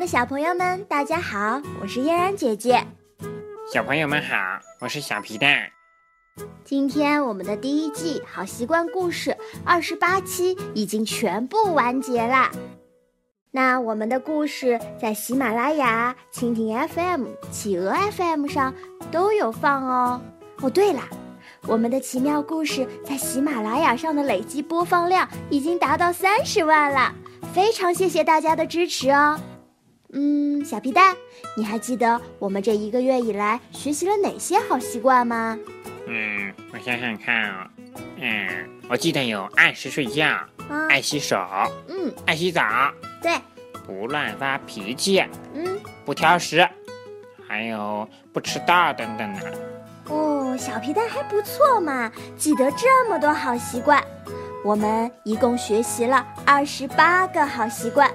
的小朋友们，大家好，我是嫣然姐姐。小朋友们好，我是小皮蛋。今天我们的第一季《好习惯故事》二十八期已经全部完结啦。那我们的故事在喜马拉雅、蜻蜓 FM、企鹅 FM 上都有放哦。哦，对了，我们的奇妙故事在喜马拉雅上的累计播放量已经达到三十万了，非常谢谢大家的支持哦。嗯，小皮蛋，你还记得我们这一个月以来学习了哪些好习惯吗？嗯，我想想看哦。嗯，我记得有按时睡觉，啊，爱洗手，嗯，爱洗澡，对，不乱发脾气，嗯，不挑食，还有不迟到等等呢。哦，小皮蛋还不错嘛，记得这么多好习惯。我们一共学习了二十八个好习惯，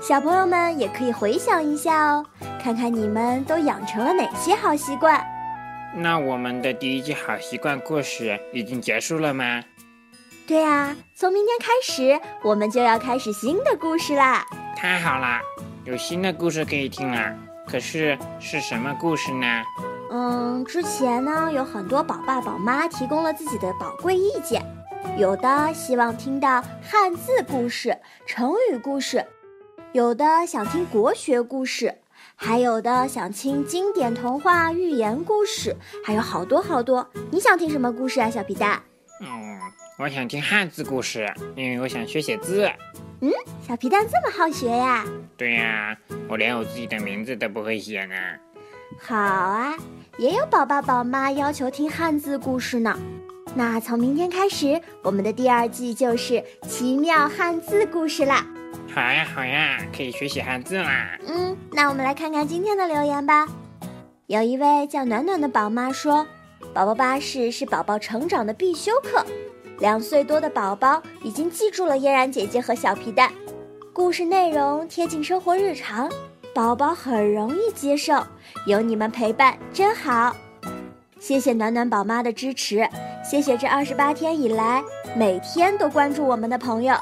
小朋友们也可以回想一下哦，看看你们都养成了哪些好习惯。那我们的第一季好习惯故事已经结束了吗？对呀，从明天开始，我们就要开始新的故事啦。太好啦，有新的故事可以听啦。可是是什么故事呢？嗯，之前呢，有很多宝爸宝妈提供了自己的宝贵意见，有的希望听到汉字故事、成语故事，有的想听国学故事，还有的想听经典童话、寓言故事，还有好多好多。你想听什么故事啊，小皮蛋？嗯，我想听汉字故事，因为我想学写字。嗯，小皮蛋这么好学呀？对呀，我连我自己的名字都不会写呢。好啊，也有宝爸宝妈要求听汉字故事呢。那从明天开始，我们的第二季就是奇妙汉字故事啦。好呀，好呀，可以学写汉字啦。嗯，那我们来看看今天的留言吧。有一位叫暖暖的宝妈说：“宝宝巴士是宝宝成长的必修课，两岁多的宝宝已经记住了嫣然姐姐和小皮蛋，故事内容贴近生活日常，宝宝很容易接受。有你们陪伴真好，谢谢暖暖宝妈的支持，谢谢这二十八天以来每天都关注我们的朋友。”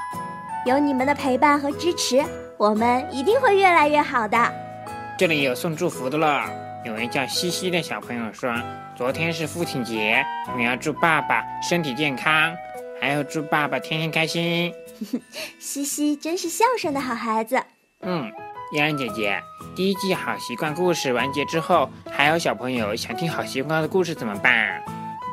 有你们的陪伴和支持，我们一定会越来越好的。这里有送祝福的了，有位叫西西的小朋友说：“昨天是父亲节，我要祝爸爸身体健康，还要祝爸爸天天开心。”西西真是孝顺的好孩子。嗯，嫣然姐姐，第一季好习惯故事完结之后，还有小朋友想听好习惯的故事怎么办？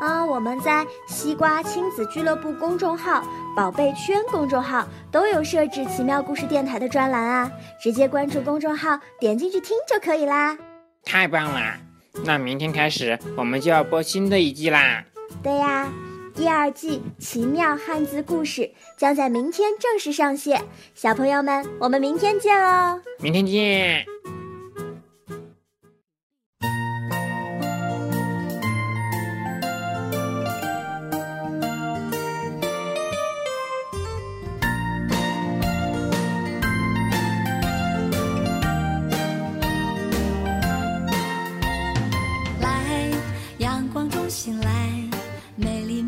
啊，我们在西瓜亲子俱乐部公众号、宝贝圈公众号都有设置奇妙故事电台的专栏啊，直接关注公众号，点进去听就可以啦。太棒啦！那明天开始我们就要播新的一季啦。对呀，第二季奇妙汉字故事将在明天正式上线，小朋友们，我们明天见喽！明天见。美丽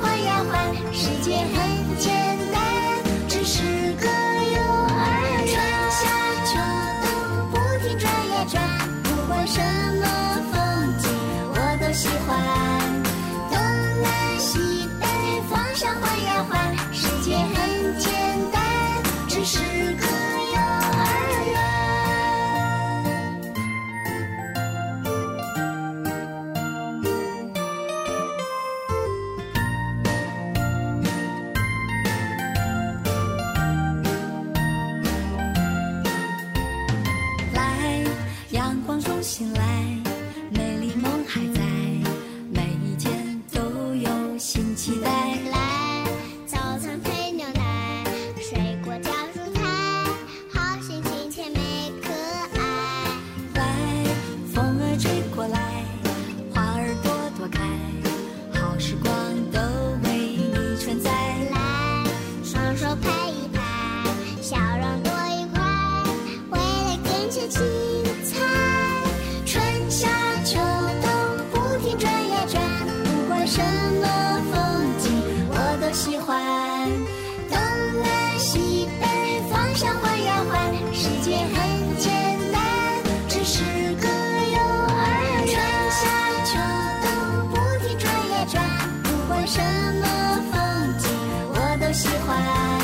换呀换，世界很简单，世界很简单只是个幼儿园春夏秋冬不停转呀转不管什么风景我都喜欢。